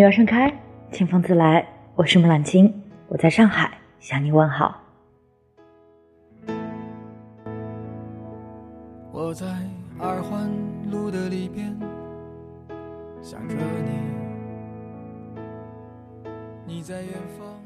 女儿盛开，清风自来。我是木兰青，我在上海向你问好。我在二环路的里边想着你，你在远方。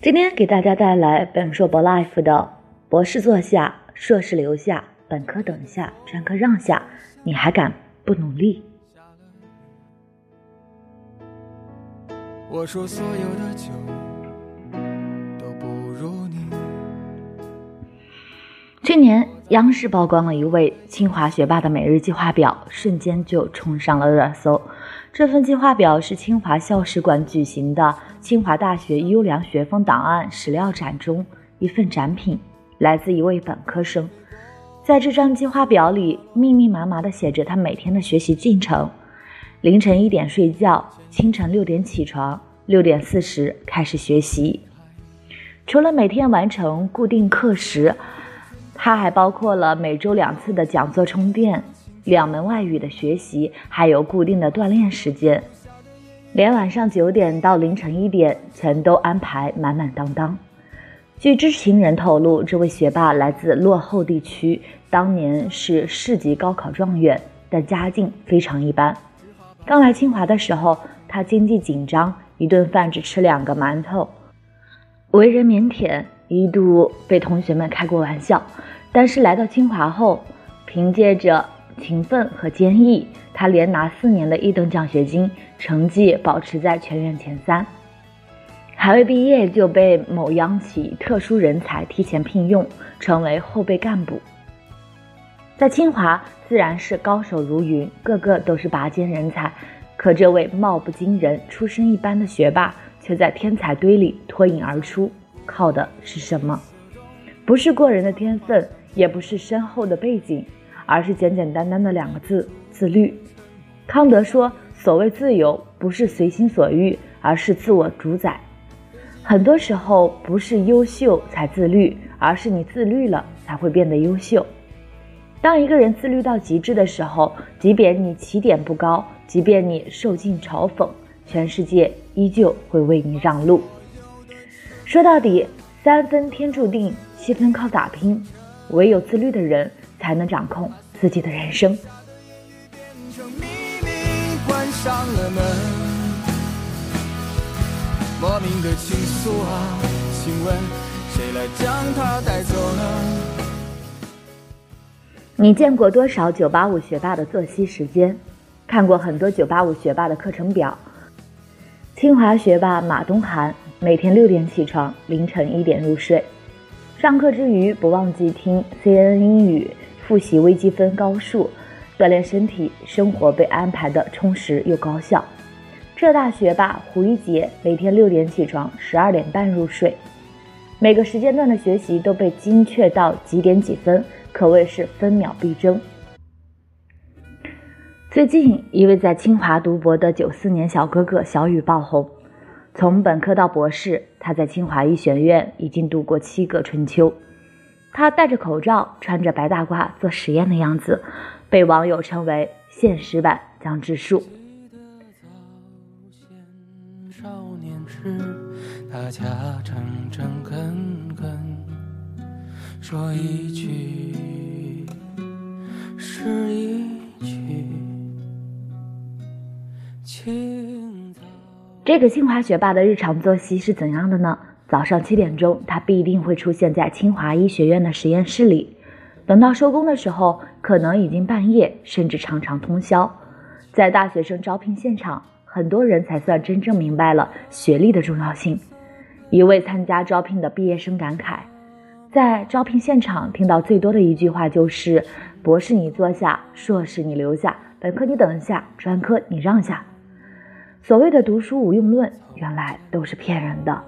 今天给大家带来本硕博 life 的博士坐下，硕士留下，本科等下，专科让下，你还敢不努力？我说所有的酒都不如你。去年央视曝光了一位清华学霸的每日计划表，瞬间就冲上了热搜。这份计划表是清华校史馆举行的清华大学优良学风档案史料展中一份展品，来自一位本科生。在这张计划表里，密密麻麻地写着他每天的学习进程。凌晨一点睡觉，清晨六点起床，六点四十开始学习。除了每天完成固定课时，它还包括了每周两次的讲座充电、两门外语的学习，还有固定的锻炼时间。连晚上九点到凌晨一点，全都安排满满当当。据知情人透露，这位学霸来自落后地区，当年是市级高考状元，但家境非常一般。刚来清华的时候，他经济紧张，一顿饭只吃两个馒头，为人腼腆，一度被同学们开过玩笑。但是来到清华后，凭借着勤奋和坚毅，他连拿四年的一等奖学金，成绩保持在全院前三，还未毕业就被某央企特殊人才提前聘用，成为后备干部。在清华自然是高手如云，个个都是拔尖人才。可这位貌不惊人、出身一般的学霸，却在天才堆里脱颖而出，靠的是什么？不是过人的天分，也不是深厚的背景，而是简简单单的两个字：自律。康德说：“所谓自由，不是随心所欲，而是自我主宰。”很多时候，不是优秀才自律，而是你自律了，才会变得优秀。当一个人自律到极致的时候，即便你起点不高，即便你受尽嘲讽，全世界依旧会为你让路。说到底，三分天注定，七分靠打拼，唯有自律的人才能掌控自己的人生。莫名的情愫啊，请问谁来将它带走呢？你见过多少985学霸的作息时间？看过很多985学霸的课程表。清华学霸马东涵每天六点起床，凌晨一点入睡。上课之余不忘记听 CNN 英语，复习微积分、高数，锻炼身体，生活被安排的充实又高效。浙大学霸胡一杰每天六点起床，十二点半入睡，每个时间段的学习都被精确到几点几分。可谓是分秒必争。最近，一位在清华读博的九四年小哥哥小雨爆红。从本科到博士，他在清华医学院已经度过七个春秋。他戴着口罩，穿着白大褂做实验的样子，被网友称为“现实版江直树”。说一句是一句。这个清华学霸的日常作息是怎样的呢？早上七点钟，他必定会出现在清华医学院的实验室里。等到收工的时候，可能已经半夜，甚至常常通宵。在大学生招聘现场，很多人才算真正明白了学历的重要性。一位参加招聘的毕业生感慨。在招聘现场听到最多的一句话就是：“博士你坐下，硕士你留下，本科你等一下，专科你让下。”所谓的读书无用论，原来都是骗人的。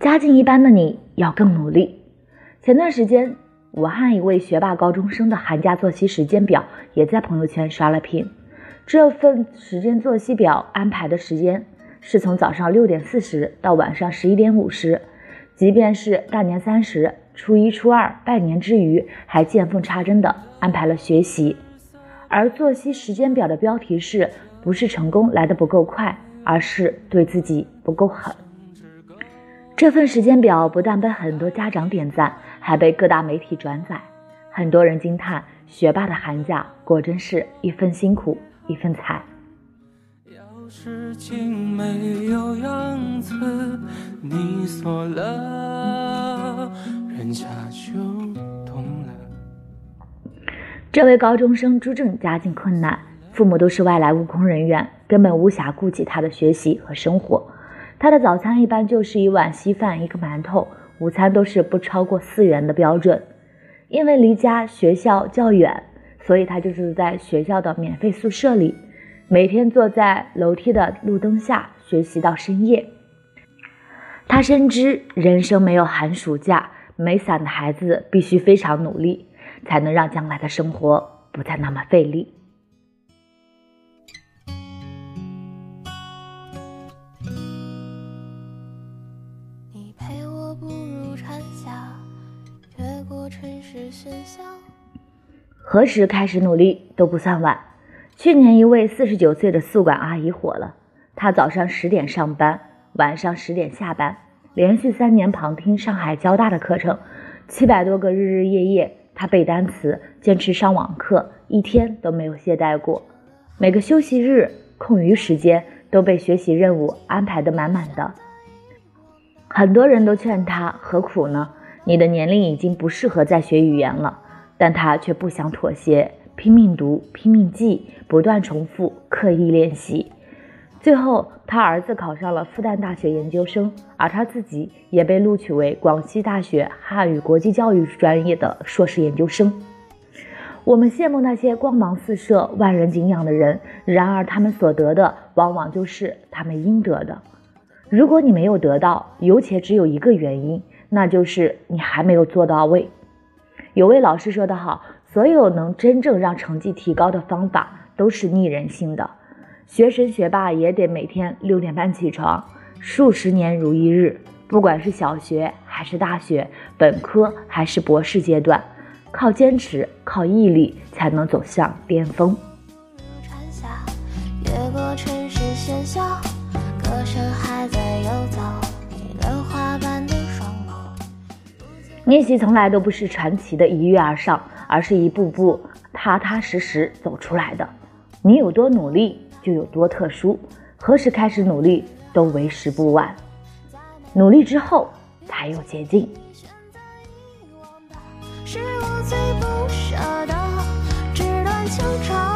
家境一般的你要更努力。前段时间。武汉一位学霸高中生的寒假作息时间表也在朋友圈刷了屏。这份时间作息表安排的时间是从早上六点四十到晚上十一点五十，即便是大年三十、初一、初二拜年之余，还见缝插针地安排了学习。而作息时间表的标题是不是成功来得不够快，而是对自己不够狠。这份时间表不但被很多家长点赞，还被各大媒体转载。很多人惊叹，学霸的寒假果真是一份辛苦一份彩。事情没有样子，你锁了，人家就懂了。这位高中生朱正家境困难，父母都是外来务工人员，根本无暇顾及他的学习和生活。他的早餐一般就是一碗稀饭，一个馒头；午餐都是不超过四元的标准。因为离家学校较远，所以他就住在学校的免费宿舍里。每天坐在楼梯的路灯下学习到深夜。他深知人生没有寒暑假，没伞的孩子必须非常努力，才能让将来的生活不再那么费力。你陪我步入蝉夏，越过城市喧嚣。何时开始努力都不算晚。去年，一位四十九岁的宿管阿姨火了。她早上十点上班，晚上十点下班，连续三年旁听上海交大的课程，七百多个日日夜夜，她背单词，坚持上网课，一天都没有懈怠过。每个休息日、空余时间都被学习任务安排得满满的。很多人都劝她何苦呢？你的年龄已经不适合再学语言了，但他却不想妥协。拼命读，拼命记，不断重复，刻意练习。最后，他儿子考上了复旦大学研究生，而他自己也被录取为广西大学汉语国际教育专业的硕士研究生。我们羡慕那些光芒四射、万人敬仰的人，然而他们所得的往往就是他们应得的。如果你没有得到，有且只有一个原因，那就是你还没有做到位。有位老师说得好。所有能真正让成绩提高的方法都是逆人性的。学神学霸也得每天六点半起床，数十年如一日。不管是小学还是大学，本科还是博士阶段，靠坚持、靠毅力才能走向巅峰。月过城市喧嚣逆袭从来都不是传奇的一跃而上。而是一步步踏踏实实走出来的。你有多努力，就有多特殊。何时开始努力，都为时不晚。努力之后，才有捷径。是我最不舍的，纸短情长。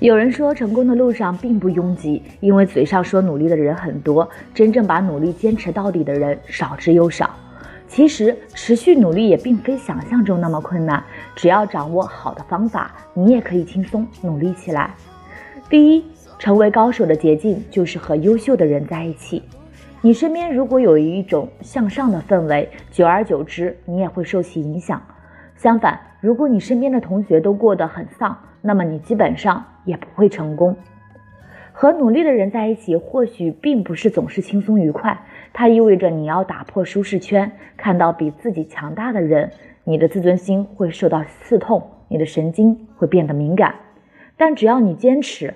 有人说，成功的路上并不拥挤，因为嘴上说努力的人很多，真正把努力坚持到底的人少之又少。其实，持续努力也并非想象中那么困难。只要掌握好的方法，你也可以轻松努力起来。第一，成为高手的捷径就是和优秀的人在一起。你身边如果有一种向上的氛围，久而久之，你也会受其影响。相反，如果你身边的同学都过得很丧，那么你基本上也不会成功。和努力的人在一起，或许并不是总是轻松愉快。它意味着你要打破舒适圈，看到比自己强大的人，你的自尊心会受到刺痛，你的神经会变得敏感。但只要你坚持，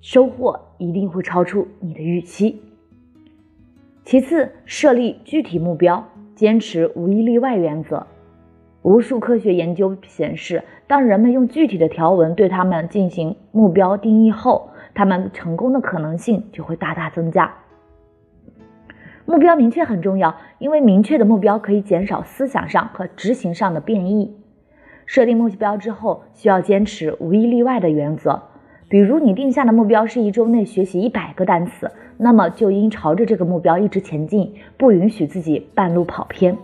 收获一定会超出你的预期。其次，设立具体目标，坚持无一例外原则。无数科学研究显示，当人们用具体的条文对他们进行目标定义后，他们成功的可能性就会大大增加。目标明确很重要，因为明确的目标可以减少思想上和执行上的变异。设定目标之后，需要坚持无一例外的原则。比如，你定下的目标是一周内学习一百个单词，那么就应朝着这个目标一直前进，不允许自己半路跑偏。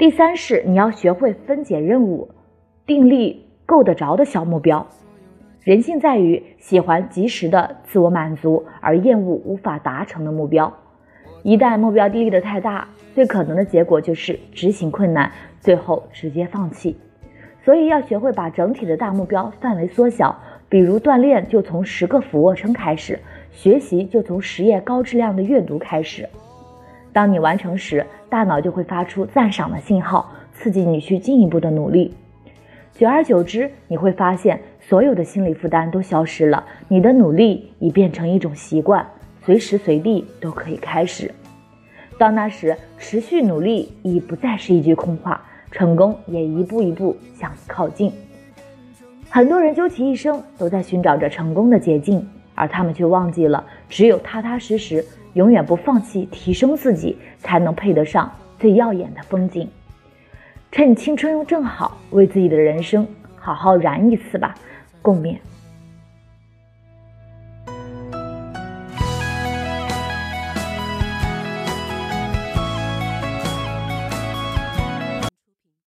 第三是你要学会分解任务，定立够得着的小目标。人性在于喜欢及时的自我满足，而厌恶无法达成的目标。一旦目标定立的太大，最可能的结果就是执行困难，最后直接放弃。所以要学会把整体的大目标范围缩小，比如锻炼就从十个俯卧撑开始，学习就从实验高质量的阅读开始。当你完成时，大脑就会发出赞赏的信号，刺激你去进一步的努力。久而久之，你会发现所有的心理负担都消失了，你的努力已变成一种习惯，随时随地都可以开始。到那时，持续努力已不再是一句空话，成功也一步一步向你靠近。很多人究其一生都在寻找着成功的捷径，而他们却忘记了，只有踏踏实实。永远不放弃提升自己，才能配得上最耀眼的风景。趁青春正好，为自己的人生好好燃一次吧！共勉。